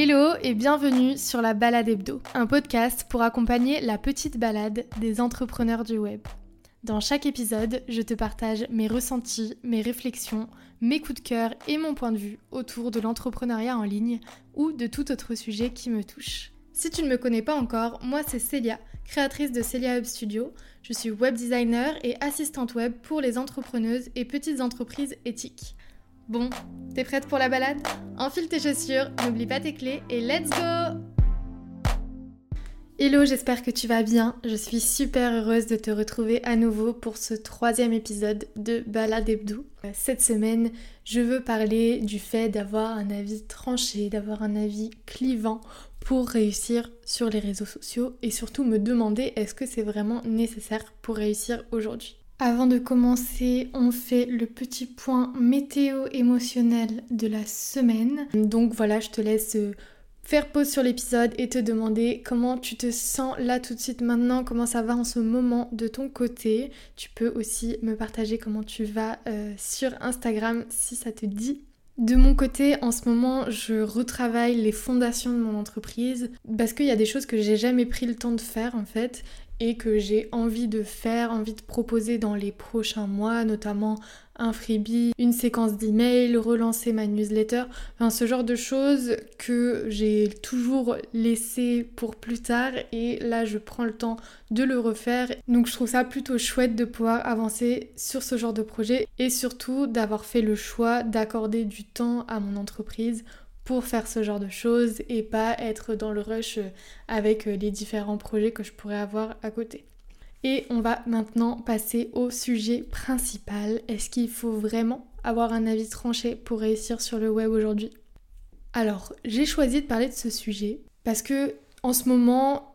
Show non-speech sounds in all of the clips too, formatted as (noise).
Hello et bienvenue sur la Balade Hebdo, un podcast pour accompagner la petite balade des entrepreneurs du web. Dans chaque épisode, je te partage mes ressentis, mes réflexions, mes coups de cœur et mon point de vue autour de l'entrepreneuriat en ligne ou de tout autre sujet qui me touche. Si tu ne me connais pas encore, moi c'est Célia, créatrice de Celia Hub Studio. Je suis web designer et assistante web pour les entrepreneuses et petites entreprises éthiques. Bon, t'es prête pour la balade? Enfile tes chaussures, n'oublie pas tes clés et let's go Hello, j'espère que tu vas bien. Je suis super heureuse de te retrouver à nouveau pour ce troisième épisode de Balade Hebdo. Cette semaine, je veux parler du fait d'avoir un avis tranché, d'avoir un avis clivant pour réussir sur les réseaux sociaux et surtout me demander est-ce que c'est vraiment nécessaire pour réussir aujourd'hui. Avant de commencer, on fait le petit point météo émotionnel de la semaine. Donc voilà, je te laisse euh, faire pause sur l'épisode et te demander comment tu te sens là tout de suite maintenant, comment ça va en ce moment de ton côté. Tu peux aussi me partager comment tu vas euh, sur Instagram si ça te dit. De mon côté, en ce moment, je retravaille les fondations de mon entreprise parce qu'il y a des choses que j'ai jamais pris le temps de faire en fait et que j'ai envie de faire, envie de proposer dans les prochains mois, notamment un freebie, une séquence d'emails, relancer ma newsletter, enfin ce genre de choses que j'ai toujours laissé pour plus tard et là je prends le temps de le refaire. Donc je trouve ça plutôt chouette de pouvoir avancer sur ce genre de projet et surtout d'avoir fait le choix d'accorder du temps à mon entreprise pour faire ce genre de choses et pas être dans le rush avec les différents projets que je pourrais avoir à côté. Et on va maintenant passer au sujet principal. Est-ce qu'il faut vraiment avoir un avis tranché pour réussir sur le web aujourd'hui? Alors, j'ai choisi de parler de ce sujet parce que en ce moment,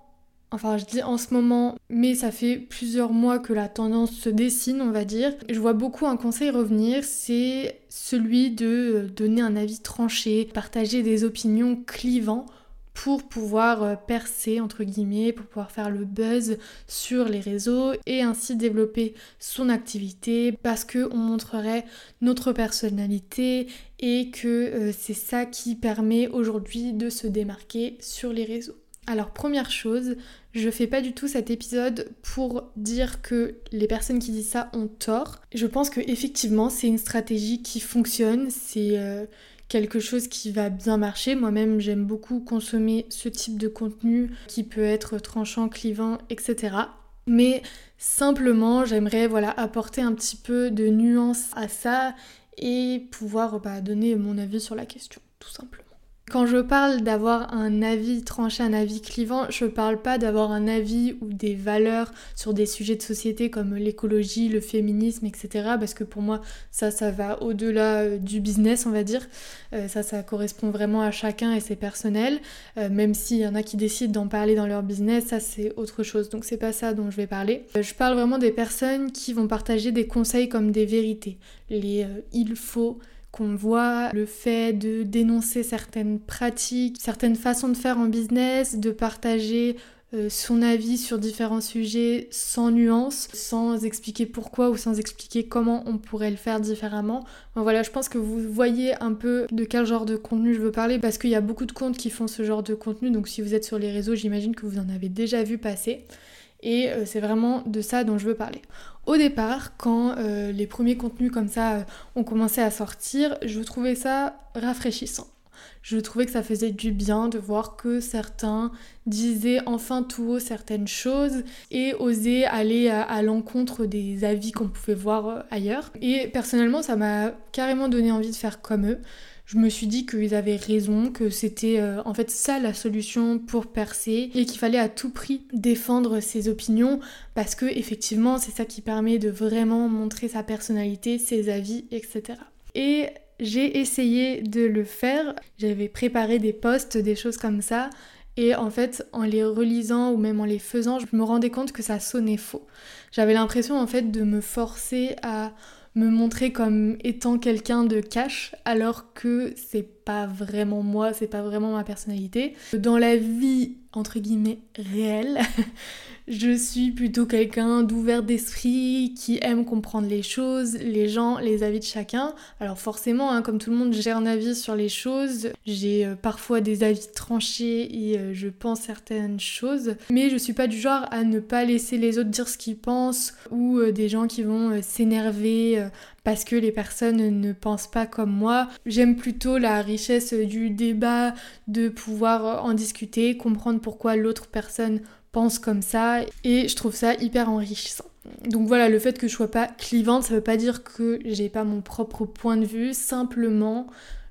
Enfin, je dis en ce moment, mais ça fait plusieurs mois que la tendance se dessine, on va dire. Je vois beaucoup un conseil revenir, c'est celui de donner un avis tranché, partager des opinions clivants pour pouvoir euh, percer entre guillemets, pour pouvoir faire le buzz sur les réseaux et ainsi développer son activité parce que on montrerait notre personnalité et que euh, c'est ça qui permet aujourd'hui de se démarquer sur les réseaux. Alors première chose, je fais pas du tout cet épisode pour dire que les personnes qui disent ça ont tort. Je pense que effectivement c'est une stratégie qui fonctionne, c'est euh, quelque chose qui va bien marcher. Moi-même j'aime beaucoup consommer ce type de contenu qui peut être tranchant, clivant, etc. Mais simplement j'aimerais voilà apporter un petit peu de nuance à ça et pouvoir bah, donner mon avis sur la question, tout simplement. Quand je parle d'avoir un avis tranché, un avis clivant, je parle pas d'avoir un avis ou des valeurs sur des sujets de société comme l'écologie, le féminisme, etc. Parce que pour moi, ça, ça va au-delà euh, du business, on va dire. Euh, ça, ça correspond vraiment à chacun et c'est personnel. Euh, même s'il y en a qui décident d'en parler dans leur business, ça c'est autre chose. Donc c'est pas ça dont je vais parler. je parle vraiment des personnes qui vont partager des conseils comme des vérités. Les il faut qu'on voit le fait de dénoncer certaines pratiques, certaines façons de faire en business, de partager euh, son avis sur différents sujets sans nuance, sans expliquer pourquoi ou sans expliquer comment on pourrait le faire différemment. voilà, je pense que vous voyez un peu de quel genre de contenu je veux parler parce qu'il y a beaucoup de comptes qui font ce genre de contenu, donc si vous êtes sur les réseaux, j'imagine que vous en avez déjà vu passer. Et euh, c'est vraiment de ça dont je veux parler. Au départ, quand euh, les premiers contenus comme ça euh, ont commencé à sortir, je trouvais ça rafraîchissant. Je trouvais que ça faisait du bien de voir que certains disaient enfin tout haut certaines choses et osaient aller à, l'encontre des avis qu'on pouvait voir ailleurs. Et personnellement, ça m'a carrément donné envie de faire comme eux je me suis dit qu'ils avaient raison, que c'était euh, en fait ça la solution pour percer et qu'il fallait à tout prix défendre ses opinions parce que effectivement c'est ça qui permet de vraiment montrer sa personnalité, ses avis, etc. Et j'ai essayé de le faire, j'avais préparé des posts, des choses comme ça, et en fait, en les relisant ou même en les faisant, je me rendais compte que ça sonnait faux. J'avais l'impression en fait de me forcer à me montrer comme étant quelqu'un de cash alors que c'est pas vraiment moi, c'est pas vraiment ma personnalité. Dans la vie entre guillemets réelle, (laughs) Je suis plutôt quelqu'un d'ouvert d'esprit, qui aime comprendre les choses, les gens, les avis de chacun. Alors forcément, hein, comme tout le monde, j'ai un avis sur les choses. J'ai euh, parfois des avis tranchés et euh, je pense certaines choses. Mais je suis pas du genre à ne pas laisser les autres dire ce qu'ils pensent ou euh, des gens qui vont s'énerver parce que les personnes ne pensent pas comme moi. J'aime plutôt la richesse du débat, de pouvoir en discuter, comprendre pourquoi l'autre personne pense comme ça et je trouve ça hyper enrichissant. Donc voilà, le fait que je sois pas clivante, ça veut pas dire que j'ai pas mon propre point de vue, simplement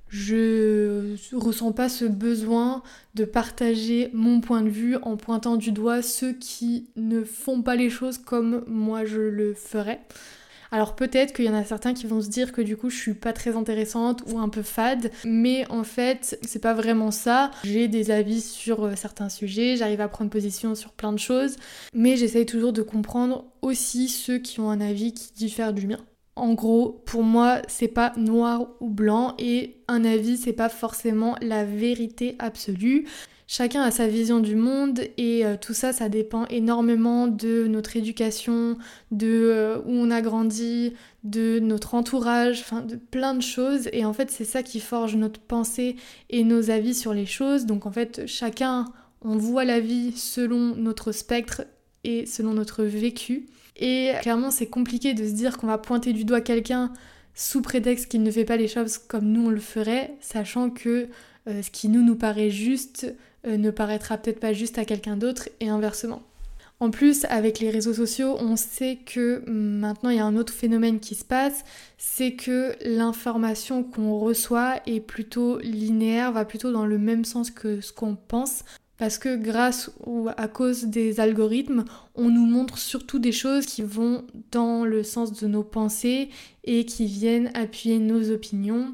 je ressens pas ce besoin de partager mon point de vue en pointant du doigt ceux qui ne font pas les choses comme moi je le ferais. Alors peut-être qu'il y en a certains qui vont se dire que du coup je suis pas très intéressante ou un peu fade, mais en fait c'est pas vraiment ça. J'ai des avis sur euh, certains sujets, j'arrive à prendre position sur plein de choses, mais j'essaye toujours de comprendre aussi ceux qui ont un avis qui diffère du mien. En gros, pour moi, c'est pas noir ou blanc et un avis, c'est pas forcément la vérité absolue. Chacun a sa vision du monde et euh, tout ça, ça dépend énormément de notre éducation, de euh, où on a grandi, de notre entourage, enfin de plein de choses. Et en fait, c'est ça qui forge notre pensée et nos avis sur les choses. Donc en fait, chacun, on voit la vie selon notre spectre et selon notre vécu. Et clairement, c'est compliqué de se dire qu'on va pointer du doigt quelqu'un sous prétexte qu'il ne fait pas les choses comme nous on le ferait, sachant que euh, ce qui nous nous paraît juste ne paraîtra peut-être pas juste à quelqu'un d'autre et inversement. En plus, avec les réseaux sociaux, on sait que maintenant il y a un autre phénomène qui se passe, c'est que l'information qu'on reçoit est plutôt linéaire, va plutôt dans le même sens que ce qu'on pense. Parce que grâce ou à cause des algorithmes, on nous montre surtout des choses qui vont dans le sens de nos pensées et qui viennent appuyer nos opinions.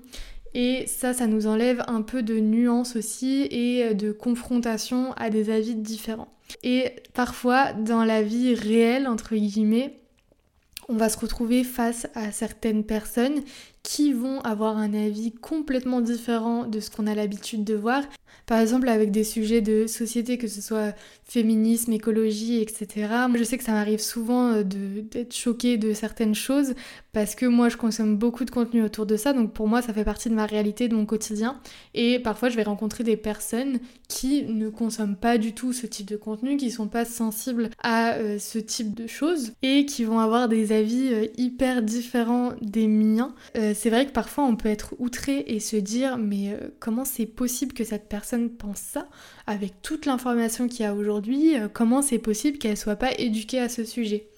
Et ça, ça nous enlève un peu de nuance aussi et de confrontation à des avis différents. Et parfois, dans la vie réelle, entre guillemets, on va se retrouver face à certaines personnes qui vont avoir un avis complètement différent de ce qu'on a l'habitude de voir par exemple, avec des sujets de société, que ce soit féminisme, écologie, etc. je sais que ça m'arrive souvent euh, d'être choquée de certaines choses parce que moi, je consomme beaucoup de contenu autour de ça. Donc pour moi, ça fait partie de ma réalité, de mon quotidien. Et parfois, je vais rencontrer des personnes qui ne consomment pas du tout ce type de contenu, qui sont pas sensibles à euh, ce type de choses et qui vont avoir des avis euh, hyper différents des miens. c'est vrai que parfois, on peut être outré et se dire, mais comment c'est possible que cette personne pense ça, avec toute l'information qu'il y a aujourd'hui, euh, comment c'est possible qu'elle soit pas éduquée à ce sujet?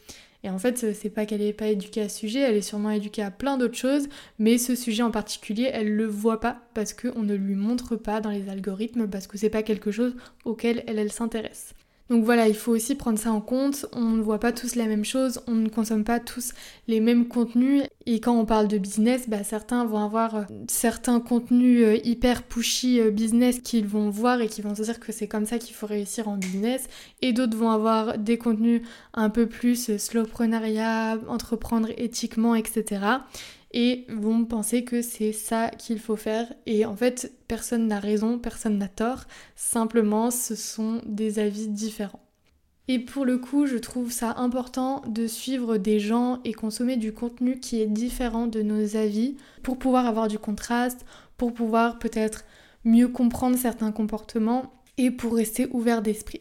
Et en fait, c'est pas qu'elle n'est pas éduquée à ce sujet, elle est sûrement éduquée à plein d'autres choses, mais ce sujet en particulier, elle le voit pas parce qu'on ne lui montre pas dans les algorithmes, parce que c'est pas quelque chose auquel elle, elle s'intéresse. Donc voilà, il faut aussi prendre ça en compte. On ne voit pas tous la même chose, on ne consomme pas tous les mêmes contenus. Et quand on parle de business, bah, certains vont avoir euh, certains contenus euh, hyper pushy euh, business qu'ils vont voir et qui vont se dire que c'est comme ça qu'il faut réussir en business. Et d'autres vont avoir des contenus un peu plus slowprenariat, entreprendre éthiquement, etc et vont penser que c'est ça qu'il faut faire. Et en fait, personne n'a raison, personne n'a tort, simplement ce sont des avis différents. Et pour le coup, je trouve ça important de suivre des gens et consommer du contenu qui est différent de nos avis pour pouvoir avoir du contraste, pour pouvoir peut-être mieux comprendre certains comportements et pour rester ouvert d'esprit.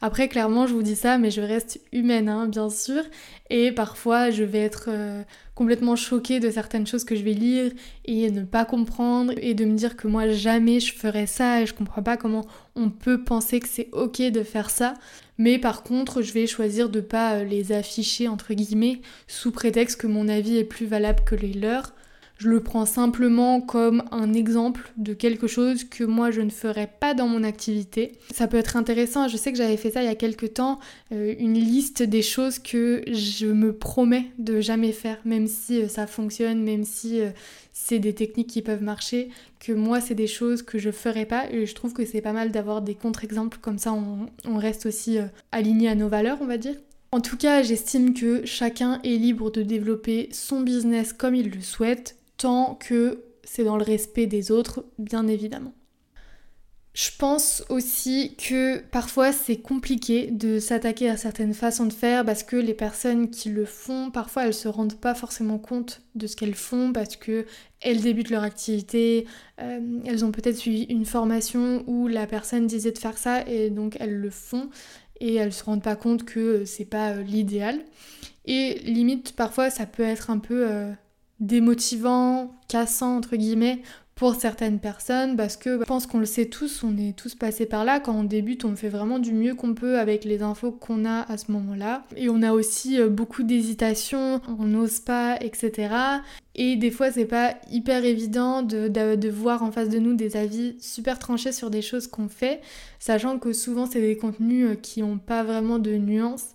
Après, clairement, je vous dis ça, mais je reste humaine, hein, bien sûr. Et parfois, je vais être euh, complètement choquée de certaines choses que je vais lire et ne pas comprendre et de me dire que moi, jamais je ferais ça et je comprends pas comment on peut penser que c'est ok de faire ça. Mais par contre, je vais choisir de pas euh, les afficher, entre guillemets, sous prétexte que mon avis est plus valable que les leurs. Je le prends simplement comme un exemple de quelque chose que moi je ne ferais pas dans mon activité. Ça peut être intéressant, je sais que j'avais fait ça il y a quelques temps, euh, une liste des choses que je me promets de jamais faire, même si euh, ça fonctionne, même si euh, c'est des techniques qui peuvent marcher, que moi c'est des choses que je ferais pas et je trouve que c'est pas mal d'avoir des contre-exemples comme ça on reste aussi aligné à nos valeurs on va dire. En tout cas, j'estime que chacun est libre de développer son business comme il le souhaite, tant que c'est dans le respect des autres, bien évidemment. Je pense aussi que parfois c'est compliqué de s'attaquer à certaines façons de faire parce que les personnes qui le font, parfois elles se rendent pas forcément compte de ce qu'elles font parce que elles débutent leur activité, euh, elles ont peut-être suivi une formation où la personne disait de faire ça et donc elles le font et elles se rendent pas compte que c'est pas euh, l'idéal. Et limite parfois ça peut être un peu euh, démotivant, cassant entre guillemets pour certaines personnes parce que je pense qu'on le sait tous, on est tous passés par là. Quand on débute, on fait vraiment du mieux qu'on peut avec les infos qu'on a à ce moment-là. Et on a aussi euh, beaucoup d'hésitation, on n'ose pas, etc. Et des fois, c'est pas hyper évident de, de, voir en face de nous des avis super tranchés sur des choses qu'on fait, sachant que souvent, c'est des contenus euh, qui n'ont pas vraiment de nuances.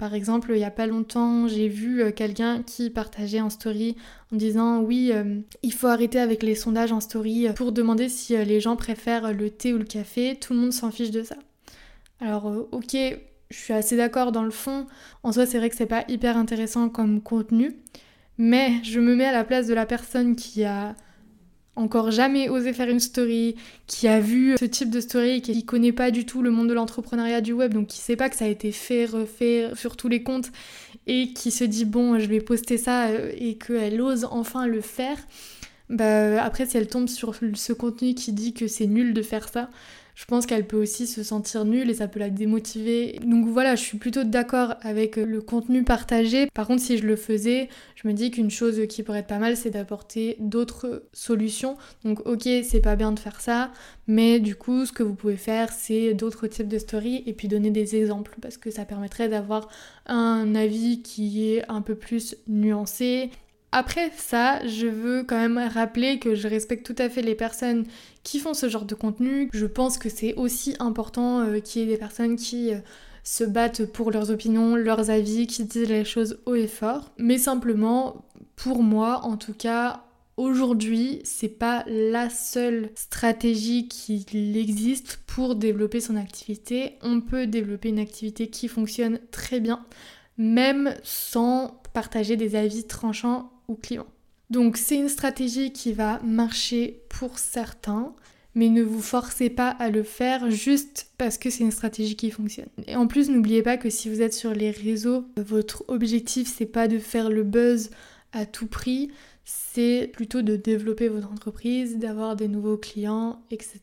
Par exemple, il n'y a pas longtemps, j'ai vu euh, quelqu'un qui partageait en story en disant oui, euh, il faut arrêter avec les sondages en story euh, pour demander si les gens préfèrent le thé ou le café. Tout le monde s'en fiche de ça. Alors ok, je suis assez d'accord dans le fond. En soi, c'est vrai que c'est pas hyper intéressant comme contenu, mais je me mets à la place de la personne qui a encore jamais osé faire une story, qui a vu ce type de story, qui connaît pas du tout le monde de l'entrepreneuriat du web, donc qui sait pas que ça a été fait, refait sur tous les comptes, et qui se dit bon, je vais poster ça, euh, et qu'elle ose enfin le faire, bah après si elle tombe sur ce contenu qui dit que c'est nul de faire ça, je pense qu'elle peut aussi se sentir nulle et ça peut la démotiver. Donc voilà, je suis plutôt d'accord avec le contenu partagé. Par contre, si je le faisais, je me dis qu'une chose qui pourrait être pas mal, c'est d'apporter d'autres solutions. Donc ok, c'est pas bien de faire ça, mais du coup, ce que vous pouvez faire, c'est d'autres types de stories et puis donner des exemples parce que ça permettrait d'avoir un avis qui est un peu plus nuancé après ça, je veux quand même rappeler que je respecte tout à fait les personnes qui font ce genre de contenu. Je pense que c'est aussi important euh, qu'il y ait des personnes qui euh, se battent pour leurs opinions, leurs avis, qui disent les choses haut et fort. Mais simplement, pour moi, en tout cas, aujourd'hui, c'est pas la seule stratégie qui existe pour développer son activité. On peut développer une activité qui fonctionne très bien, même sans partager des avis tranchants clients. Donc c'est une stratégie qui va marcher pour certains, mais ne vous forcez pas à le faire juste parce que c'est une stratégie qui fonctionne. Et en plus, n'oubliez pas que si vous êtes sur les réseaux, votre objectif c'est pas de faire le buzz à tout prix, c'est plutôt de développer votre entreprise, d'avoir des nouveaux clients, etc.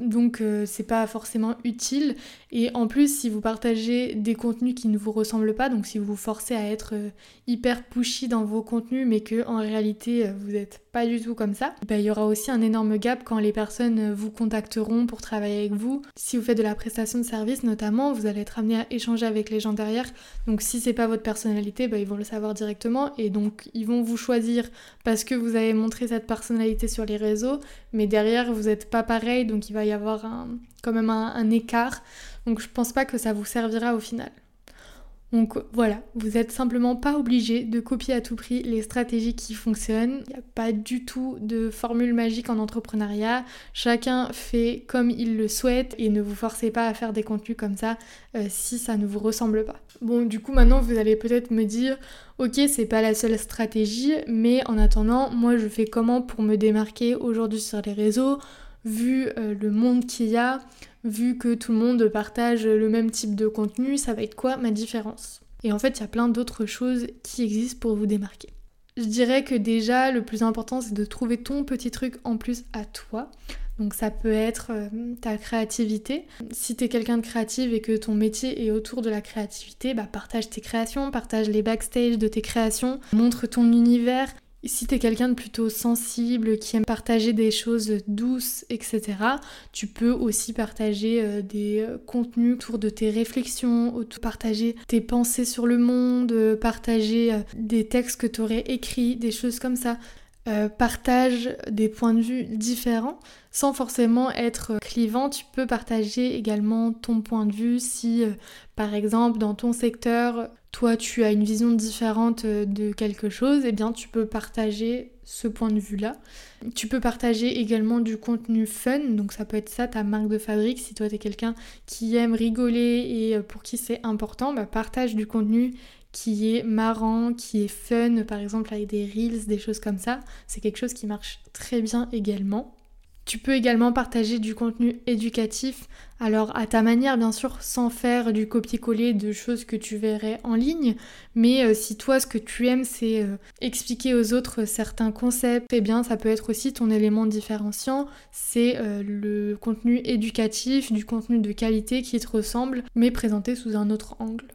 Donc euh, c'est pas forcément utile. Et en plus, si vous partagez des contenus qui ne vous ressemblent pas, donc si vous vous forcez à être euh, hyper pushy dans vos contenus, mais que en réalité euh, vous n'êtes pas du tout comme ça, bah, il y aura aussi un énorme gap quand les personnes vous contacteront pour travailler avec vous. Si vous faites de la prestation de service notamment, vous allez être amené à échanger avec les gens derrière. Donc si c'est pas votre personnalité, bah, ils vont le savoir directement et donc ils vont vous choisir parce que vous avez montré cette personnalité sur les réseaux, mais derrière vous n'êtes pas pareil, donc il va y avoir quand même un, écart. Donc je pense pas que ça vous servira au final. Donc voilà, vous n'êtes simplement pas obligé de copier à tout prix les stratégies qui fonctionnent. Il n'y a pas du tout de formule magique en entrepreneuriat. Chacun fait comme il le souhaite et ne vous forcez pas à faire des contenus comme ça euh, si ça ne vous ressemble pas. Bon, du coup, maintenant vous allez peut-être me dire, ok, c'est pas la seule stratégie, mais en attendant, moi je fais comment pour me démarquer aujourd'hui sur les réseaux vu euh, le monde qu'il y a, vu que tout le monde partage le même type de contenu, ça va être quoi ma différence? Et en fait, il y a plein d'autres choses qui existent pour vous démarquer. Je dirais que déjà, le plus important, c'est de trouver ton petit truc en plus à toi. Donc ça peut être euh, ta créativité. Si tu es quelqu'un de créatif et que ton métier est autour de la créativité, bah partage tes créations, partage les backstage de tes créations, montre ton univers si t'es quelqu'un de plutôt sensible, qui aime partager des choses douces, etc., tu peux aussi partager euh, des euh, contenus autour de tes réflexions, autour partager tes pensées sur le monde, euh, partager des textes que tu aurais écrits, des choses comme ça. Partage des points de vue différents sans forcément être clivant. Tu peux partager également ton point de vue si, par exemple, dans ton secteur, toi tu as une vision différente euh, de quelque chose, et eh bien tu peux partager ce point de vue-là. Tu peux partager également du contenu fun, donc ça peut être ça ta marque de fabrique. Si toi tu es quelqu'un qui aime rigoler et euh, pour qui c'est important, bah, partage du contenu qui est marrant, qui est fun, par exemple avec des reels, des choses comme ça. C'est quelque chose qui marche très bien également. Tu peux également partager du contenu éducatif, alors à ta manière bien sûr, sans faire du copier-coller de choses que tu verrais en ligne, mais euh, si toi ce que tu aimes c'est euh, expliquer aux autres certains concepts, eh bien ça peut être aussi ton élément différenciant, c'est euh, le contenu éducatif, du contenu de qualité qui te ressemble, mais présenté sous un autre angle.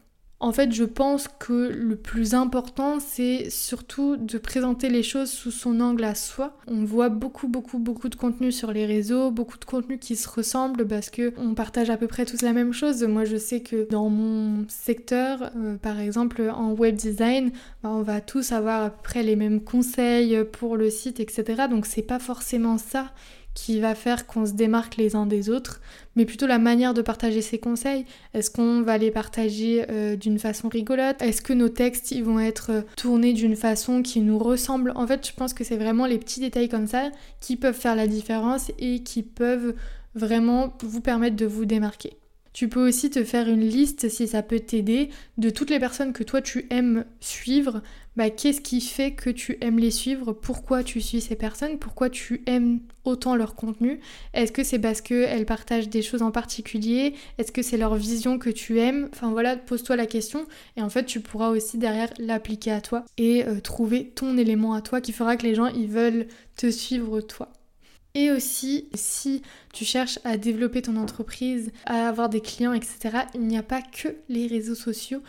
En fait, je pense que le plus important, c'est surtout de présenter les choses sous son angle à soi. On voit beaucoup, beaucoup, beaucoup de contenu sur les réseaux, beaucoup de contenu qui se ressemble parce que on partage à peu près tous la même chose. Moi, je sais que dans mon secteur, euh, par exemple en web design, bah, on va tous avoir à peu près les mêmes conseils pour le site, etc. Donc, c'est pas forcément ça qui va faire qu'on se démarque les uns des autres, mais plutôt la manière de partager ces conseils. Est-ce qu'on va les partager euh, d'une façon rigolote? Est-ce que nos textes ils vont être euh, tournés d'une façon qui nous ressemble? En fait, je pense que c'est vraiment les petits détails comme ça qui peuvent faire la différence et qui peuvent vraiment vous permettre de vous démarquer. Tu peux aussi te faire une liste, si ça peut t'aider, de toutes les personnes que toi tu aimes suivre. Bah, qu'est-ce qui fait que tu aimes les suivre? Pourquoi tu suis ces personnes? Pourquoi tu aimes autant leur contenu? Est-ce que c'est parce qu'elles partagent des choses en particulier? Est-ce que c'est leur vision que tu aimes? Enfin voilà, pose-toi la question et en fait tu pourras aussi derrière l'appliquer à toi et euh, trouver ton élément à toi qui fera que les gens ils veulent te suivre toi. Et aussi, si tu cherches à développer ton entreprise, à avoir des clients, etc., il n'y a pas que les réseaux sociaux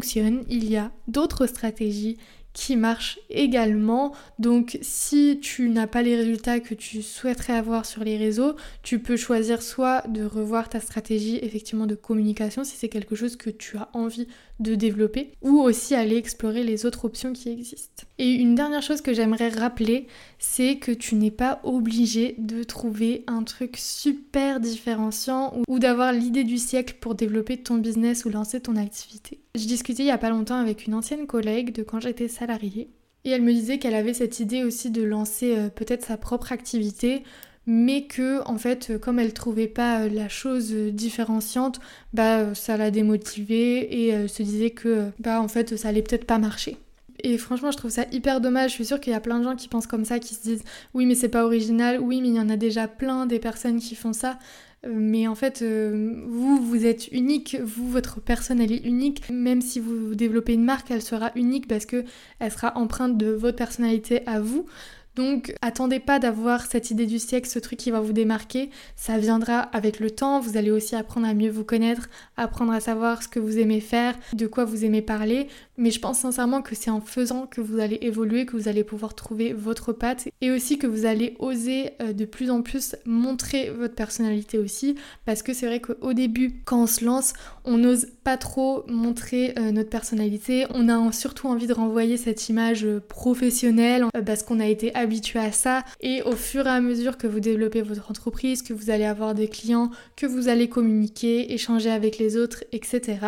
qui il y a d'autres stratégies qui marchent également. Donc si tu n'as pas les résultats que tu souhaiterais avoir sur les réseaux, tu peux choisir soit de revoir ta stratégie effectivement de communication si c'est quelque chose que tu as envie de développer ou aussi aller explorer les autres options qui existent. Et une dernière chose que j'aimerais rappeler, c'est que tu n'es pas obligé de trouver un truc super différenciant ou d'avoir l'idée du siècle pour développer ton business ou lancer ton activité. Je discutais il y a pas longtemps avec une ancienne collègue de quand j'étais salariée et elle me disait qu'elle avait cette idée aussi de lancer euh, peut-être sa propre activité mais que en fait comme elle trouvait pas euh, la chose euh, différenciante bah euh, ça l'a démotivée et elle se disait que bah en fait ça allait peut-être pas marcher. Et franchement je trouve ça hyper dommage. Je suis sûre qu'il y a plein de gens qui pensent comme ça qui se disent oui mais c'est pas original. Oui mais il y en a déjà plein des personnes qui font ça. Mais en fait, vous, vous êtes unique, vous, votre personne, elle est unique. Même si vous développez une marque, elle sera unique parce que elle sera empreinte de votre personnalité à vous. Donc attendez pas d'avoir cette idée du siècle, ce truc qui va vous démarquer, ça viendra avec le temps, vous allez aussi apprendre à mieux vous connaître, apprendre à savoir ce que vous aimez faire, de quoi vous aimez parler, mais je pense sincèrement que c'est en faisant que vous allez évoluer, que vous allez pouvoir trouver votre patte et aussi que vous allez oser euh, de plus en plus montrer votre personnalité aussi, parce que c'est vrai qu'au début, quand on se lance, on n'ose pas trop montrer euh, notre personnalité, on a surtout envie de renvoyer cette image euh, professionnelle parce qu'on a été habitué à ça et au fur et à mesure que vous développez votre entreprise, que vous allez avoir des clients, que vous allez communiquer, échanger avec les autres, etc.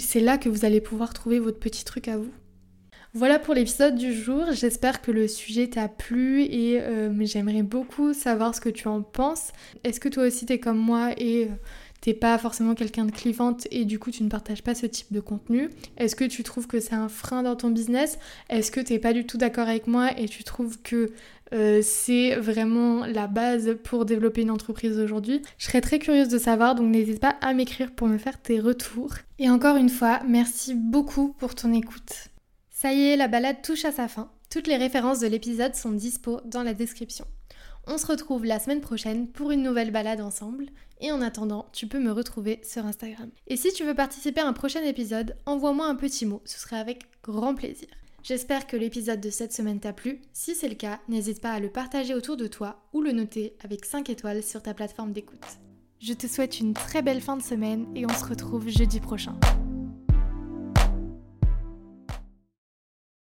C'est là que vous allez pouvoir trouver votre petit à vous. Voilà pour l'épisode du jour, j'espère que le sujet t'a plu et euh, j'aimerais beaucoup savoir ce que tu en penses. Est-ce que toi aussi t'es comme moi et... Euh, t'es pas forcément quelqu'un de clivante et du coup tu ne partages pas ce type de contenu? Est-ce que tu trouves que c'est un frein dans ton business? Est-ce que t'es pas du tout d'accord avec moi et tu trouves que euh, c'est vraiment la base pour développer une entreprise aujourd'hui Je serais très curieuse de savoir, donc n'hésite pas à m'écrire pour me faire tes retours. Et encore une fois, merci beaucoup pour ton écoute. Ça y est, la balade touche à sa fin. Toutes les références de l'épisode sont dispo dans la description. On se retrouve la semaine prochaine pour une nouvelle balade ensemble. Et en attendant, tu peux me retrouver sur Instagram. Et si tu veux participer à un prochain épisode, envoie-moi un petit mot, ce serait avec grand plaisir. J'espère que l'épisode de cette semaine t'a plu. Si c'est le cas, n'hésite pas à le partager autour de toi ou le noter avec 5 étoiles sur ta plateforme d'écoute. Je te souhaite une très belle fin de semaine et on se retrouve jeudi prochain.